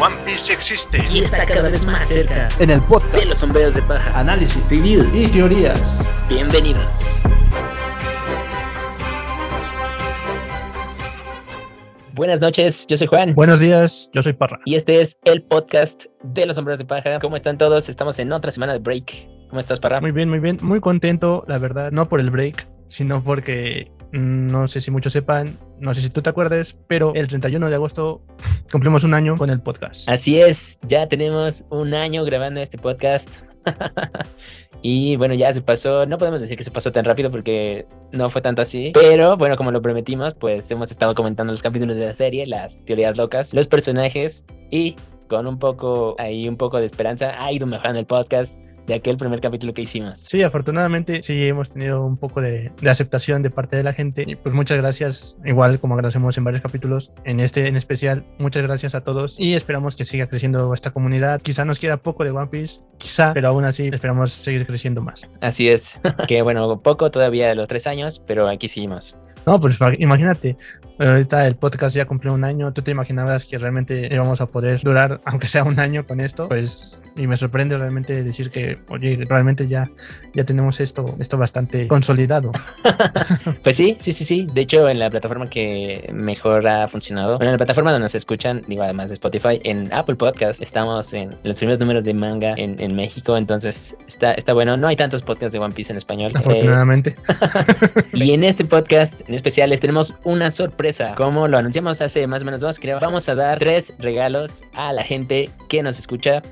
One Piece existe y está cada vez más cerca en el podcast de los sombreros de paja, análisis, reviews y teorías. Bienvenidos. Buenas noches, yo soy Juan. Buenos días, yo soy Parra. Y este es el podcast de los sombreros de paja. ¿Cómo están todos? Estamos en otra semana de break. ¿Cómo estás, Parra? Muy bien, muy bien. Muy contento, la verdad, no por el break, sino porque no sé si muchos sepan, no sé si tú te acuerdas, pero el 31 de agosto cumplimos un año con el podcast. Así es, ya tenemos un año grabando este podcast. y bueno, ya se pasó, no podemos decir que se pasó tan rápido porque no fue tanto así, pero bueno, como lo prometimos, pues hemos estado comentando los capítulos de la serie, las teorías locas, los personajes y con un poco ahí un poco de esperanza ha ido mejorando el podcast de aquel primer capítulo que hicimos. Sí, afortunadamente sí hemos tenido un poco de, de, aceptación de parte de la gente y pues muchas gracias, igual como agradecemos en varios capítulos, en este en especial, muchas gracias a todos y esperamos que siga creciendo esta comunidad. Quizá nos queda poco de One Piece, quizá, pero aún así esperamos seguir creciendo más. Así es, que bueno, poco todavía de los tres años, pero aquí seguimos. No, pues imagínate, ahorita el podcast ya cumplió un año, tú te imaginabas que realmente íbamos a poder durar, aunque sea un año con esto, pues, y me sorprende realmente decir que, oye, realmente ya, ya tenemos esto, esto bastante consolidado. pues sí, sí, sí, sí. De hecho, en la plataforma que mejor ha funcionado, bueno, en la plataforma donde nos escuchan, digo, además de Spotify, en Apple Podcast, estamos en los primeros números de manga en, en México, entonces está, está bueno. No hay tantos podcasts de One Piece en español. Afortunadamente. Eh, y en este podcast en especial les tenemos una sorpresa. Como lo anunciamos hace más o menos dos, creo, vamos a dar tres regalos a la gente que nos escucha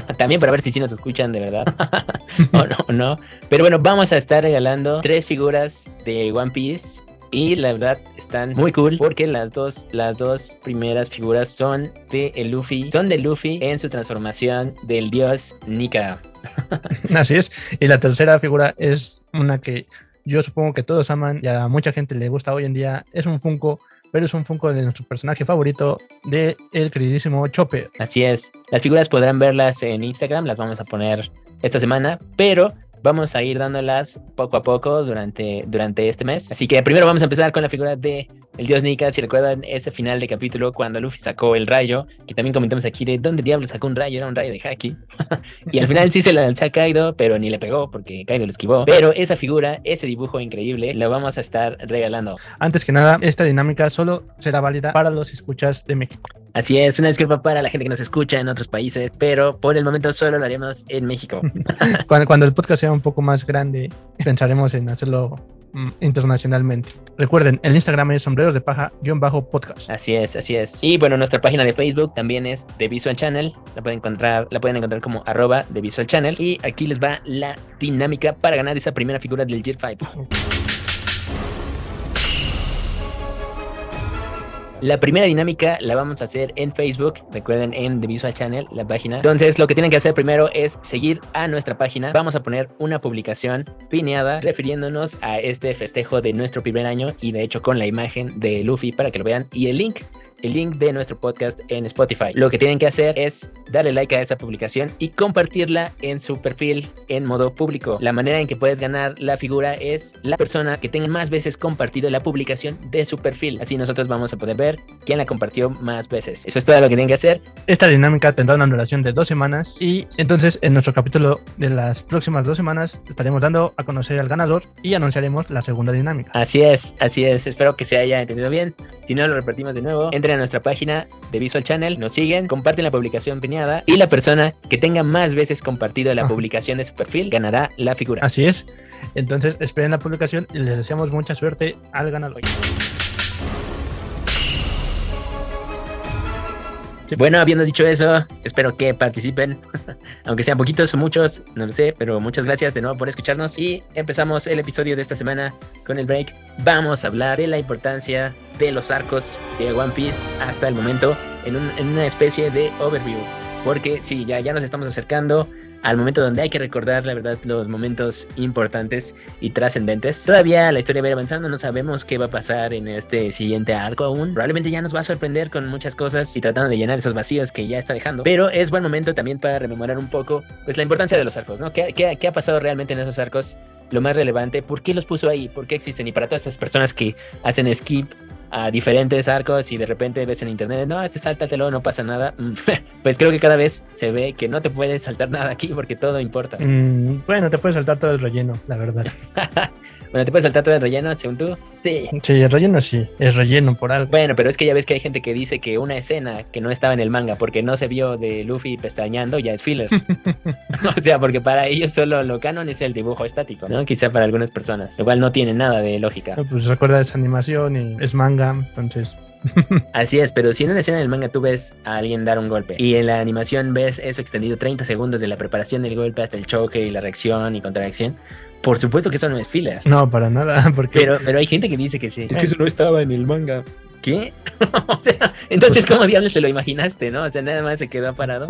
también para ver si sí nos escuchan de verdad o no, no. Pero bueno, vamos a estar regalando tres figuras de One Piece. Y la verdad están muy cool porque las dos, las dos primeras figuras son de el Luffy, son de Luffy en su transformación del dios Nika. Así es. Y la tercera figura es una que yo supongo que todos aman y a mucha gente le gusta hoy en día. Es un Funko pero es un Funko de nuestro personaje favorito de el queridísimo Chopper. Así es. Las figuras podrán verlas en Instagram, las vamos a poner esta semana, pero vamos a ir dándolas poco a poco durante, durante este mes. Así que primero vamos a empezar con la figura de el dios Nika. Si recuerdan ese final de capítulo cuando Luffy sacó el rayo, que también comentamos aquí de dónde diablos sacó un rayo, era un rayo de Haki. y al final sí se lo lanzó a Kaido, pero ni le pegó porque Kaido lo esquivó. Pero esa figura, ese dibujo increíble, lo vamos a estar regalando. Antes que nada, esta dinámica solo será válida para los escuchas de México. Así es, una disculpa para la gente que nos escucha en otros países, pero por el momento solo lo haremos en México. cuando, cuando el podcast sea un poco más grande, pensaremos en hacerlo internacionalmente. Recuerden, el Instagram es sombreros de paja-podcast. Así es, así es. Y bueno, nuestra página de Facebook también es de Visual Channel. La pueden encontrar, la pueden encontrar como arroba de Visual Channel. Y aquí les va la dinámica para ganar esa primera figura del Gear 5. La primera dinámica la vamos a hacer en Facebook, recuerden en The Visual Channel, la página. Entonces lo que tienen que hacer primero es seguir a nuestra página. Vamos a poner una publicación pineada refiriéndonos a este festejo de nuestro primer año y de hecho con la imagen de Luffy para que lo vean y el link el link de nuestro podcast en Spotify. Lo que tienen que hacer es darle like a esa publicación y compartirla en su perfil en modo público. La manera en que puedes ganar la figura es la persona que tenga más veces compartido la publicación de su perfil. Así nosotros vamos a poder ver quién la compartió más veces. Eso es todo lo que tienen que hacer. Esta dinámica tendrá una duración de dos semanas y entonces en nuestro capítulo de las próximas dos semanas estaremos dando a conocer al ganador y anunciaremos la segunda dinámica. Así es, así es. Espero que se haya entendido bien. Si no, lo repetimos de nuevo. Entren a nuestra página de Visual Channel, nos siguen, comparten la publicación pineada y la persona que tenga más veces compartido la publicación de su perfil ganará la figura. Así es. Entonces esperen la publicación y les deseamos mucha suerte al ganador. Bueno, habiendo dicho eso, espero que participen, aunque sean poquitos o muchos, no lo sé, pero muchas gracias de nuevo por escucharnos y empezamos el episodio de esta semana con el break. Vamos a hablar de la importancia de los arcos de One Piece hasta el momento en, una especie de overview, porque sí, ya nos estamos acercando al momento donde hay que recordar, la verdad, los momentos importantes y trascendentes. Todavía la historia va avanzando, no sabemos qué va a pasar en este siguiente arco aún. Probablemente ya nos va a sorprender con muchas cosas y tratando de llenar esos vacíos que ya está dejando. Pero es buen momento también para rememorar un poco pues, la importancia de los arcos, ¿no? ¿Qué, qué, qué ha pasado realmente en esos arcos? Lo más relevante, ¿por qué los puso ahí? ¿Por qué existen? Y para todas estas personas que hacen skip a diferentes arcos y de repente ves en internet, no, este sáltatelo, no pasa nada. pues creo que cada vez se ve que no te puedes saltar nada aquí porque todo importa. Mm, bueno, te puedes saltar todo el relleno, la verdad. Bueno, ¿te puedes saltar todo el relleno, según tú? Sí. Sí, el relleno sí, es relleno por algo. Bueno, pero es que ya ves que hay gente que dice que una escena que no estaba en el manga porque no se vio de Luffy pestañando ya es filler. o sea, porque para ellos solo lo canon es el dibujo estático, ¿no? Quizá para algunas personas. Igual no tiene nada de lógica. pues recuerda esa animación y es manga, entonces Así es, pero si en una escena del manga tú ves a alguien dar un golpe y en la animación ves eso extendido 30 segundos de la preparación del golpe hasta el choque y la reacción y contracción, por supuesto que eso no es filler. No, para nada. Porque... Pero, pero hay gente que dice que sí. Es que eso no estaba en el manga. ¿Qué? o sea, entonces, ¿cómo diablos te lo imaginaste, no? O sea, nada más se quedó parado.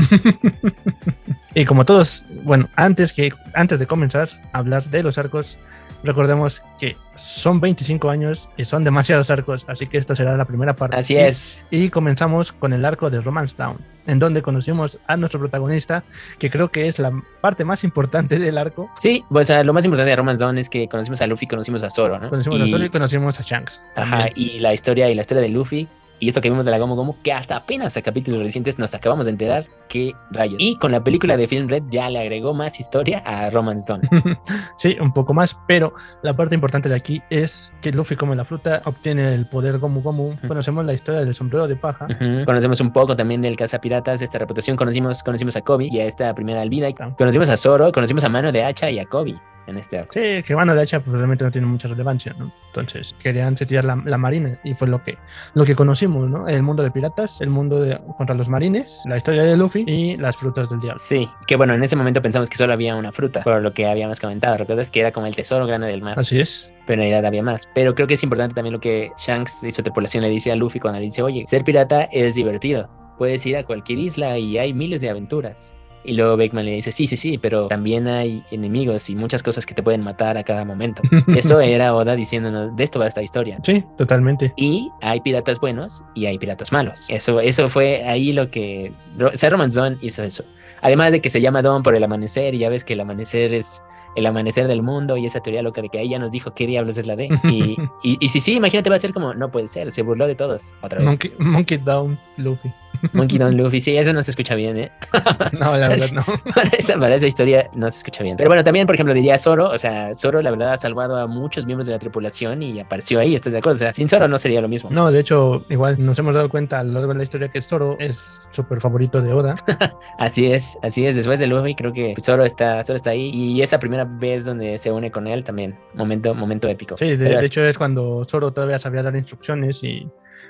y como todos, bueno, antes, que, antes de comenzar a hablar de los arcos, Recordemos que son 25 años y son demasiados arcos, así que esta será la primera parte. Así es. Y comenzamos con el arco de Romance Town, en donde conocimos a nuestro protagonista, que creo que es la parte más importante del arco. Sí, pues, o sea, lo más importante de Romance Town es que conocimos a Luffy, conocimos a Zoro, ¿no? Conocimos a Zoro y conocimos a Shanks. Ajá, y la historia y la historia de Luffy y esto que vimos de la Gomu Gomu, que hasta apenas a capítulos recientes nos acabamos de enterar qué rayos. Y con la película de Film Red ya le agregó más historia a Romance Dawn. sí, un poco más, pero la parte importante de aquí es que Luffy come la fruta, obtiene el poder Gomu Gomu. Conocemos la historia del sombrero de paja. Conocemos un poco también del cazapiratas, esta reputación. Conocimos, conocimos a Kobe y a esta primera albina. Conocimos a Zoro, conocimos a Mano de Hacha y a Kobe en este arco. Sí, que Mano de Hacha pues, realmente no tiene mucha relevancia, ¿no? Entonces querían setear la, la, marina y fue lo que, lo que conocimos, ¿no? El mundo de piratas, el mundo de, contra los marines, la historia de Luffy y las frutas del diablo. Sí, que bueno, en ese momento pensamos que solo había una fruta, por lo que habíamos comentado. ¿Recuerdas que era como el tesoro grande del mar? Así es. Pero en realidad había más. Pero creo que es importante también lo que Shanks y su tripulación le dice a Luffy cuando le dice, oye, ser pirata es divertido. Puedes ir a cualquier isla y hay miles de aventuras. Y luego Beckman le dice, sí, sí, sí, pero también hay enemigos y muchas cosas que te pueden matar a cada momento. Eso era Oda diciéndonos, de esto va esta historia. Sí, totalmente. Y hay piratas buenos y hay piratas malos. Eso, eso fue ahí lo que... Ser Romance Dawn hizo eso. Además de que se llama Dawn por el amanecer y ya ves que el amanecer es el amanecer del mundo y esa teoría loca de que ahí ya nos dijo qué diablos es la D. Y, y, y si sí, imagínate, va a ser como, no puede ser, se burló de todos otra vez. Monkey, Monkey Down Luffy. Monkey Down Luffy, sí, eso no se escucha bien, ¿eh? No, la verdad no. Para esa, para esa historia no se escucha bien. Pero bueno, también, por ejemplo, diría Zoro, o sea, Zoro la verdad ha salvado a muchos miembros de la tripulación y apareció ahí, ¿estás de acuerdo? O sea, sin Zoro no sería lo mismo. No, de hecho, igual nos hemos dado cuenta a lo largo de la historia que Zoro es súper favorito de Oda. así es, así es. Después de Luffy, creo que Zoro está, Zoro está ahí y esa primera vez donde se une con él también, momento, momento épico. Sí, de, de hecho es cuando Zoro todavía sabía dar instrucciones y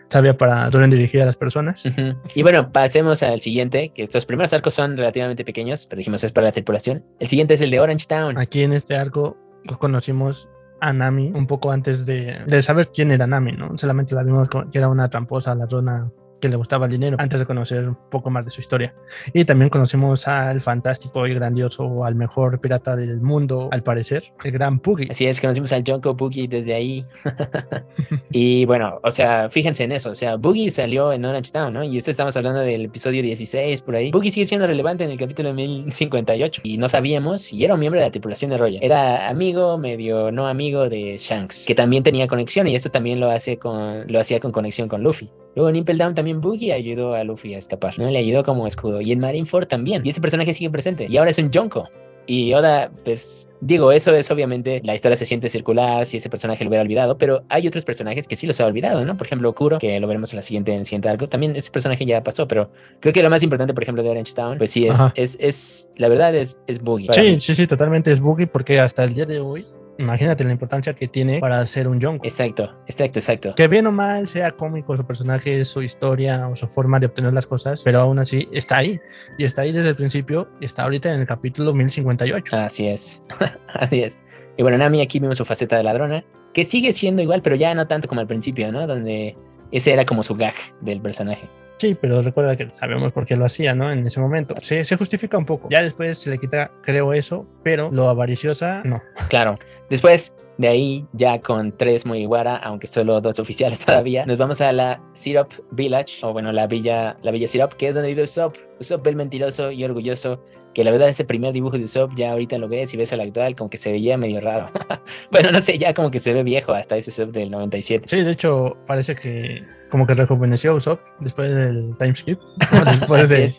sabía para dónde dirigir a las personas. Uh -huh. Y bueno, pasemos al siguiente, que estos primeros arcos son relativamente pequeños, pero dijimos es para la tripulación. El siguiente es el de Orange Town. Aquí en este arco conocimos a Nami un poco antes de, de saber quién era Nami, ¿no? Solamente la vimos que era una tramposa ladrona que le gustaba el dinero antes de conocer un poco más de su historia. Y también conocimos al fantástico y grandioso, al mejor pirata del mundo, al parecer, el gran Puggy. Así es, conocimos al Jonko Puggy desde ahí. y bueno, o sea, fíjense en eso, o sea, Boogie salió en Orange Town, ¿no? Y esto estamos hablando del episodio 16 por ahí. Boogie sigue siendo relevante en el capítulo 1058 y no sabíamos si era un miembro de la tripulación de Roger. Era amigo, medio no amigo de Shanks, que también tenía conexión y esto también lo hace con lo hacía con conexión con Luffy. Luego en Impel Down también Boogie ayudó a Luffy a escapar, ¿no? Le ayudó como escudo. Y en Marineford también. Y ese personaje sigue presente. Y ahora es un Jonko. Y Oda, pues, digo, eso es obviamente, la historia se siente circular si ese personaje lo hubiera olvidado, pero hay otros personajes que sí los ha olvidado, ¿no? Por ejemplo, Kuro, que lo veremos en la siguiente, en el siguiente arco, también ese personaje ya pasó, pero creo que lo más importante, por ejemplo, de Orange Town, pues sí, es, es, es, la verdad es, es Boogie. Sí, sí, sí, totalmente es Boogie, porque hasta el día de hoy Imagínate la importancia que tiene para ser un Yonko. Exacto, exacto, exacto. Que bien o mal sea cómico su personaje, su historia o su forma de obtener las cosas, pero aún así está ahí. Y está ahí desde el principio y está ahorita en el capítulo 1058. Así es, así es. Y bueno, Nami aquí vimos su faceta de ladrona, que sigue siendo igual, pero ya no tanto como al principio, ¿no? Donde ese era como su gag del personaje. Sí, pero recuerda que sabemos por qué lo hacía, ¿no? En ese momento. Se, se, justifica un poco. Ya después se le quita, creo, eso, pero lo avariciosa, no. Claro. Después, De ahí, ya con tres Mugiwara, aunque solo dos oficiales todavía, nos vamos a la Syrup Village, o bueno, la villa, la villa Syrup, que es donde vive Usopp. Usopp el mentiroso y orgulloso, que la verdad ese primer dibujo de Usopp ya ahorita lo ves y ves al actual, como que se veía medio raro. bueno, no sé, ya como que se ve viejo hasta ese Usopp del 97. Sí, de hecho, parece que como que rejuveneció Usopp después del time skip, después de...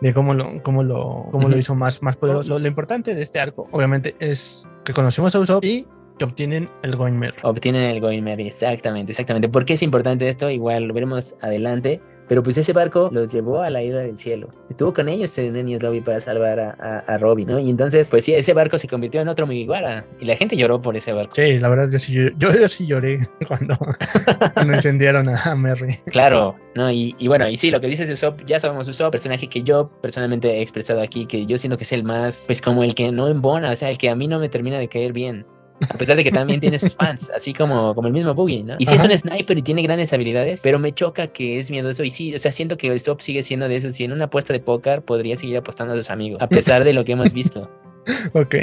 de cómo lo, cómo lo, cómo lo hizo más, más poderoso. Lo, lo, importante de este arco, obviamente, es que conocemos a Usopp y que obtienen el Goinmer. Obtienen el Goinmer, exactamente, exactamente. ¿Por qué es importante esto? Igual lo veremos adelante. Pero pues ese barco los llevó a la isla del cielo. Estuvo con ellos en Enies Lobby para salvar a, a, a, Robin, ¿no? Y entonces, pues sí, ese barco se convirtió en otro Mugiwara. Y la gente lloró por ese barco. Sí, la verdad, yo sí, yo, yo sí lloré cuando, cuando encendieron a Merry. Claro, ¿no? Y, y, bueno, y sí, lo que dices Usopp, ya sabemos Usopp, personaje que yo personalmente he expresado aquí, que yo siento que es el más, pues como el que no embona, o sea, el que a mí no me termina de caer bien. A pesar de que también tiene sus fans, así como, como el mismo Boogie, ¿no? Y sí Ajá. es un sniper y tiene grandes habilidades, pero me choca que es miedoso. Y sí, o sea, siento que Stop sigue siendo de esos. Si en una apuesta de póker podría seguir apostando a sus amigos, a pesar de lo que hemos visto. ok.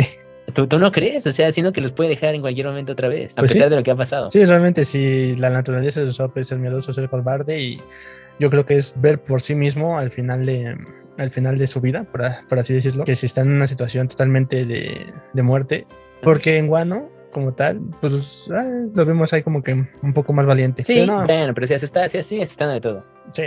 ¿Tú, ¿Tú, no crees? O sea, siento que los puede dejar en cualquier momento otra vez, a pues pesar sí. de lo que ha pasado. Sí, realmente, sí, la naturaleza de Usopp es el miedoso, es el cobarde y yo creo que es ver por sí mismo al final de, al final de su vida, por, por así decirlo, que si está en una situación totalmente de, de muerte, porque en Guano como tal, pues ah, lo vemos ahí como que un poco más valiente. Sí, pero no. bueno, pero sí, se está, sí, sí, está de todo. Sí.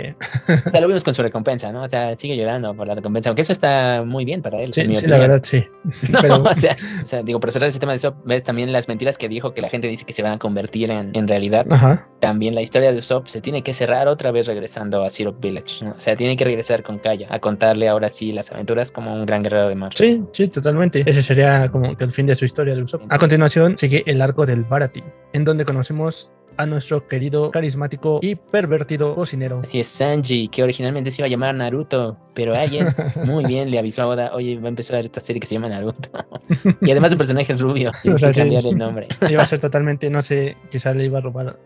o sea, lo vimos con su recompensa, ¿no? O sea, sigue llorando por la recompensa, aunque eso está muy bien para él. Sí, sí la verdad, sí. No, pero... o, sea, o, sea, digo, por cerrar ese tema de Usopp, ves también las mentiras que dijo que la gente dice que se van a convertir en, en realidad. Ajá. También la historia de Usopp se tiene que cerrar otra vez regresando a Syrup Village, ¿no? O sea, tiene que regresar con Kaya a contarle ahora sí las aventuras como un gran guerrero de mar. Sí, sí, totalmente. Ese sería como que el fin de su historia de Usopp. A continuación sigue el arco del Barati, en donde conocemos a nuestro querido, carismático y pervertido cocinero. Así es, Sanji, que originalmente se iba a llamar Naruto, pero alguien muy bien le avisó a Oda, oye, va a empezar esta serie que se llama Naruto. y además el personaje es rubio, tienes o sea, que cambiar sí, el nombre. iba a ser totalmente, no sé, quizás le iba a robar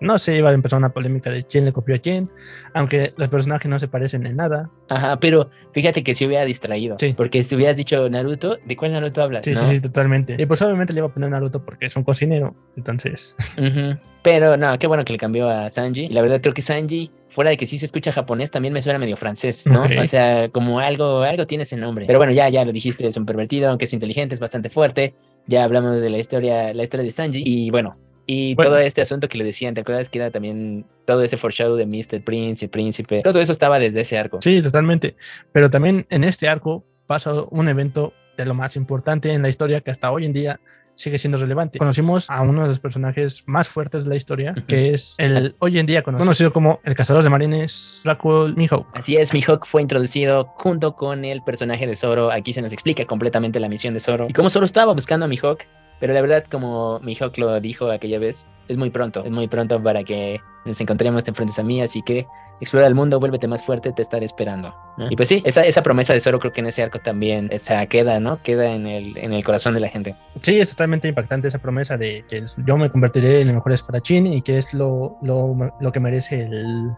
no sé, iba a empezar una polémica de quién le copió a quién, aunque los personajes no se parecen en nada. Ajá, pero fíjate que se hubiera distraído. Sí. Porque si hubieras dicho Naruto, ¿de cuál Naruto hablas? Sí, ¿no? sí, sí, totalmente. Y pues obviamente le iba a poner Naruto porque es un cocinero, entonces. Uh -huh. Pero no, qué bueno que le cambió a Sanji. La verdad creo que Sanji, fuera de que sí se escucha japonés, también me suena medio francés, ¿no? Okay. O sea, como algo, algo tiene ese nombre. Pero bueno, ya, ya lo dijiste, es un pervertido, aunque es inteligente, es bastante fuerte. Ya hablamos de la historia, la historia de Sanji. Y bueno, y bueno. todo este asunto que le decían, ¿te acuerdas que era también todo ese foreshadow de Mr. Prince y Príncipe? Todo eso estaba desde ese arco. Sí, totalmente. Pero también en este arco pasa un evento de lo más importante en la historia que hasta hoy en día sigue siendo relevante. Conocimos a uno de los personajes más fuertes de la historia, uh -huh. que es el hoy en día conocido, conocido como el cazador de marines Dracul Mihawk. Así es, Mihawk fue introducido junto con el personaje de Zoro. Aquí se nos explica completamente la misión de Zoro y cómo Zoro estaba buscando a Mihawk pero la verdad, como Mihawk lo dijo aquella vez, es muy pronto, es muy pronto para que nos encontremos, te enfrentes a mí, así que explora el mundo, vuélvete más fuerte, te estaré esperando. ¿no? Y pues sí, esa, esa promesa de Zoro creo que en ese arco también o sea, queda, ¿no? Queda en el, en el corazón de la gente. Sí, es totalmente impactante esa promesa de que yo me convertiré en el mejor espadachín y que es lo, lo, lo que merece el,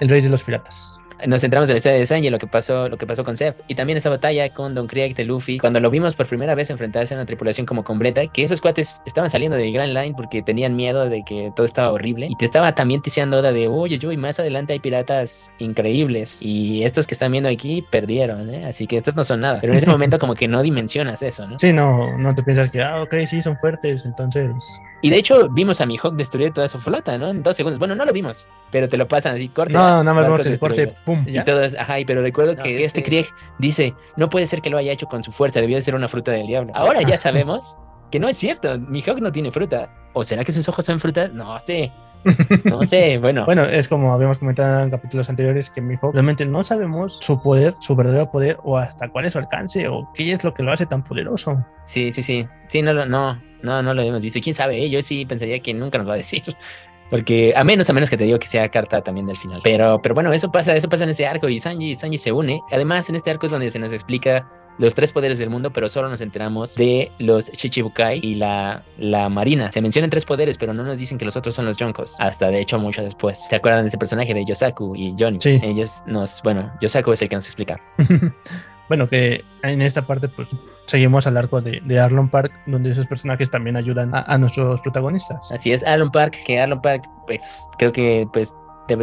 el rey de los piratas nos centramos en la historia de Sanji, lo que pasó, lo que pasó con Zeph, y también esa batalla con Don Krieg de Luffy, cuando lo vimos por primera vez enfrentarse a una tripulación como completa, que esos cuates estaban saliendo de Grand Line porque tenían miedo de que todo estaba horrible, y te estaba también tiseando Oda de, oye, yo, y más adelante hay piratas increíbles, y estos que están viendo aquí perdieron, ¿eh? así que estos no son nada, pero en ese momento como que no dimensionas eso, ¿no? Sí, no, no te piensas que, ah, ok, sí, son fuertes, entonces... Y de hecho vimos a Mihawk destruir toda su flota, ¿no? En dos segundos. Bueno, no lo vimos, pero te lo pasan así, corte. No, nada más vemos el corte, pum. Y todo es, ajá, pero recuerdo no, que este Krieg dice, no puede ser que lo haya hecho con su fuerza, debió de ser una fruta del diablo. Ahora ya sabemos que no es cierto, Mihawk no tiene fruta. ¿O será que sus ojos son frutas? No sé. No sé, bueno. bueno, es como habíamos comentado en capítulos anteriores que Mihawk realmente no sabemos su poder, su verdadero poder, o hasta cuál es su alcance, o qué es lo que lo hace tan poderoso. Sí, sí, sí. Sí, no, no, no, no lo hemos visto. Y quién sabe, yo sí pensaría que nunca nos va a decir. Porque a menos, a menos que te digo que sea carta también del final. Pero, pero bueno, eso pasa, eso pasa en ese arco y Sanji, Sanji se une. Además, en este arco es donde se nos explica los tres poderes del mundo, pero solo nos enteramos de los Chichibukai y la, la Marina. Se mencionan tres poderes, pero no nos dicen que los otros son los Yonkos. Hasta de hecho, mucho después. ¿Se acuerdan de ese personaje de Yosaku y Johnny? Sí. Ellos nos, bueno, Yosaku es el que nos explica. bueno, que en esta parte pues seguimos al arco de, de Arlon Park, donde esos personajes también ayudan a, a nuestros protagonistas. Así es, Arlon Park, que Arlon Park, pues creo que pues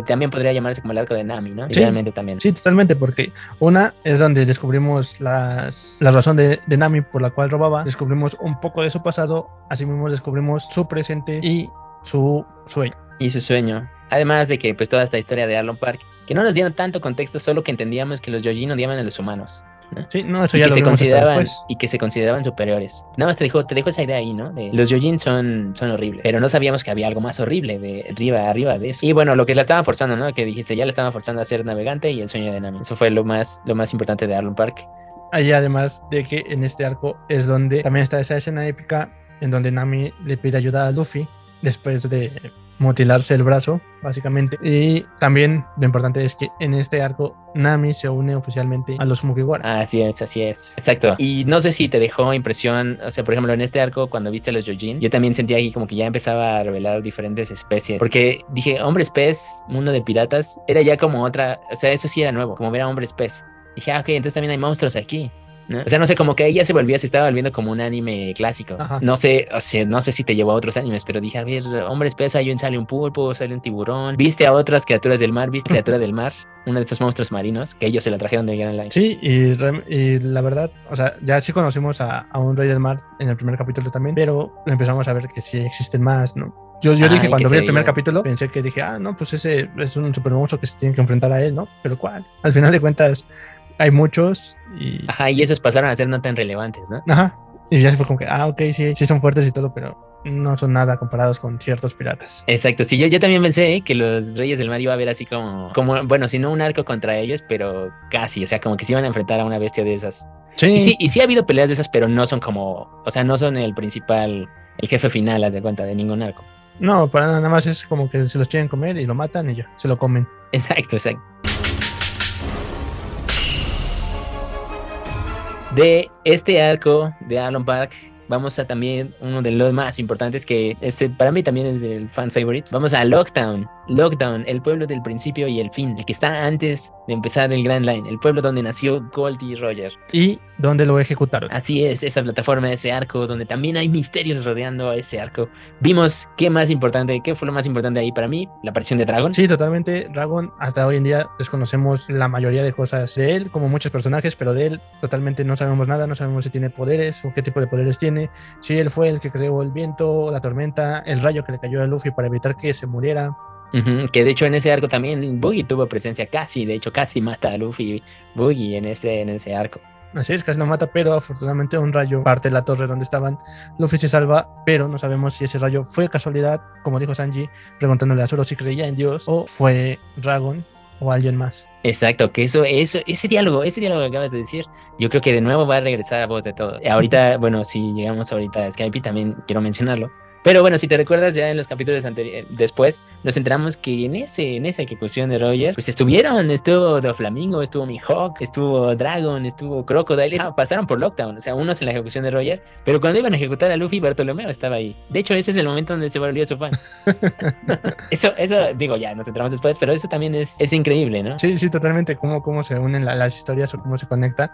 también podría llamarse como el arco de Nami, ¿no? Sí. Realmente también. Sí, totalmente, porque una es donde descubrimos las, la razón de, de Nami por la cual robaba, descubrimos un poco de su pasado, así mismo descubrimos su presente y su sueño. y su sueño. Además de que pues toda esta historia de Arlon Park, que no nos dieron tanto contexto, solo que entendíamos que los Yojin odiaban a los humanos. Sí, no, eso Y ya que, lo se consideraban, y que se consideraban superiores. Nada más te dejo, te dejo esa idea ahí, ¿no? De los Yojin son, son horribles, pero no sabíamos que había algo más horrible de arriba, arriba de eso. Y bueno, lo que la estaban forzando, ¿no? Que dijiste, ya la estaban forzando a ser navegante y el sueño de Nami. Eso fue lo más, lo más importante de Arlon Park. Ahí además de que en este arco es donde también está esa escena épica en donde Nami le pide ayuda a Luffy después de mutilarse el brazo, básicamente. Y también lo importante es que en este arco Nami se une oficialmente a los Mugiwara. Así es, así es. Exacto. Y no sé si te dejó impresión, o sea, por ejemplo, en este arco, cuando viste a los Yojin, yo también sentía ahí como que ya empezaba a revelar diferentes especies. Porque dije, hombres pez, mundo de piratas, era ya como otra, o sea, eso sí era nuevo, como ver a hombres pez. Dije, ah, ok, entonces también hay monstruos aquí. ¿No? O sea, no sé, como que ya se volvía, se estaba volviendo como un anime clásico. Ajá. No sé, o sea, no sé si te llevó a otros animes, pero dije, a ver, hombres pez, ahí sale un pulpo, sale un tiburón. Viste a otras criaturas del mar, viste criatura del mar, uno de estos monstruos marinos, que ellos se la trajeron de Grand Line. Sí, y, la verdad, o sea, ya sí conocimos a, a un rey del mar en el primer capítulo también, pero empezamos a ver que sí existen más, ¿no? Yo, yo Ah, dije cuando vi el primer capítulo, pensé que dije, ah, no, pues ese es un super monstruo que se tiene que enfrentar a él, ¿no? Pero ¿cuál? Al final de cuentas, hay muchos y... Ajá, y esos pasaron a ser no tan relevantes, ¿no? Ajá. Y ya fue como que, ah, ok, sí, sí son fuertes y todo, pero no son nada comparados con ciertos piratas. Exacto, sí, yo, yo también pensé ¿eh? que los Reyes del Mar iba a haber así como, como, bueno, si no un arco contra ellos, pero casi, o sea, como que se iban a enfrentar a una bestia de esas. Sí, Y sí, y sí ha habido peleas de esas, pero no son como, o sea, no son el principal, el jefe final, haz de cuenta, de ningún arco. no, para nada más es como que se los quieren comer y lo matan y ya, se lo comen. Exacto, exacto. De este arco de Arlon Park, vamos a también uno de los más importantes que este, para mí también es del fan favorite. Vamos a Lockdown. Lockdown, el pueblo del principio y el fin, el que está antes de empezar el Grand Line, el pueblo donde nació Goldie Roger. Y donde lo ejecutaron. Así es, esa plataforma, ese arco, donde también hay misterios rodeando a ese arco. Vimos qué más importante, qué fue lo más importante ahí para mí, la aparición de Dragon. Sí, totalmente. Dragon, hasta hoy en día desconocemos la mayoría de cosas de él, como muchos personajes, pero de él totalmente no sabemos nada, no sabemos si tiene poderes o qué tipo de poderes tiene, si él fue el que creó el viento, la tormenta, el rayo que le cayó a Luffy para evitar que se muriera. Ujú, que de hecho en ese arco también Boogie tuvo presencia casi, de hecho casi mata a Luffy Boogie en ese, en ese arco. Así es, casi no mata, pero afortunadamente un rayo parte de la torre donde estaban. Luffy se salva, pero no sabemos si ese rayo fue casualidad, como dijo Sanji, preguntándole a Zoro si creía en Dios, o fue Dragon o alguien más. Exacto, que eso, eso, ese diálogo, ese diálogo que acabas de decir, yo creo que de nuevo va a regresar a voz de todo. Ahorita, bueno, si llegamos ahorita a Skype también quiero mencionarlo. Pero bueno, si te recuerdas ya en los capítulos anteriores, después nos enteramos que en ese, en esa ejecución de Roger, pues estuvieron, estuvo Doflamingo, estuvo Mihawk, estuvo Dragon, estuvo Crocodile, ah, pasaron por Lockdown, o sea, unos en la ejecución de Roger, pero cuando iban a ejecutar a Luffy, Bartolomeo estaba ahí. De hecho, ese es el momento donde se volvió su fan. eso, eso, digo, ya nos enteramos después, pero eso también es, es increíble, ¿no? Sí, sí, totalmente, cómo, cómo se unen la- las historias o cómo se conecta.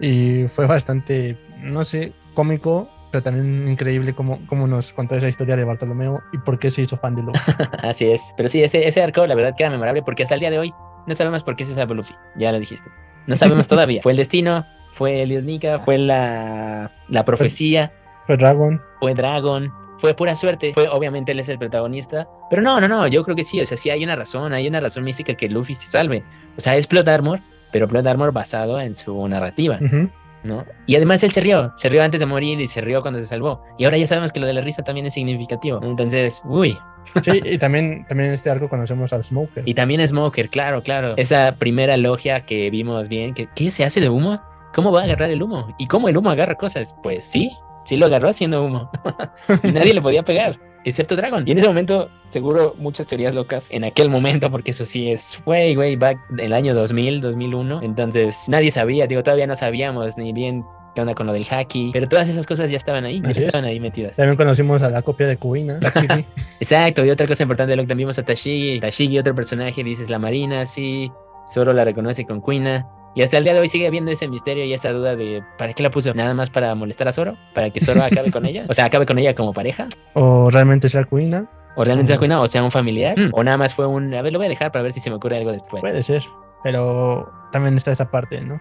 Y fue bastante, no sé, cómico, pero también increíble cómo, cómo nos contó esa historia de Bartolomeo y por qué se hizo fan de Luffy. Así es. Pero sí, ese, ese arco, la verdad, queda memorable porque hasta el día de hoy no sabemos por qué se salvó Luffy. Ya lo dijiste. No sabemos todavía. Fue el destino, fue Elios Nika, fue la, la profecía, Fue Dragon. fue Dragon, fue pura suerte. Fue, obviamente, él es el protagonista. Pero no, no, no. Yo creo que sí. O sea, sí hay una razón, hay una razón mística que Luffy se salve. O sea, es Plot Armor, pero Plot Armor basado en su narrativa. Ujú. ¿No? Y además él se rió, se rió antes de morir y se rió cuando se salvó. Y ahora ya sabemos que lo de la risa también es significativo. Entonces, uy. Sí, y también, también en este arco conocemos al Smoker. Y también Smoker, claro, claro. Esa primera logia que vimos bien, que ¿qué se hace de humo? ¿Cómo va a agarrar el humo? ¿Y cómo el humo agarra cosas? Pues sí, sí lo agarró haciendo humo. y nadie le podía pegar, excepto Dragon. Y en ese momento, seguro muchas teorías locas en aquel momento, porque eso sí es, way, way back del año 2000, 2001. Entonces, nadie sabía, digo, todavía no sabíamos ni bien qué onda con lo del haki, pero todas esas cosas ya estaban ahí, ya es. estaban ahí metidas. También conocimos a la copia de Kuina. Exacto, y otra cosa importante lo que también vimos a Tashigi. Tashigi, otro personaje, dices la Marina, sí. Zoro la reconoce con Kuina. Y hasta el día de hoy sigue habiendo ese misterio y esa duda de ¿para qué la puso? ¿Nada más para molestar a Zoro? ¿Para que Zoro acabe con ella? O sea, acabe con ella como pareja. O realmente sea Kuina. O realmente sea Kuina, o sea un familiar. Mm. O nada más fue un... A ver, lo voy a dejar para ver si se me ocurre algo después. Puede ser. Pero también está esa parte, ¿no?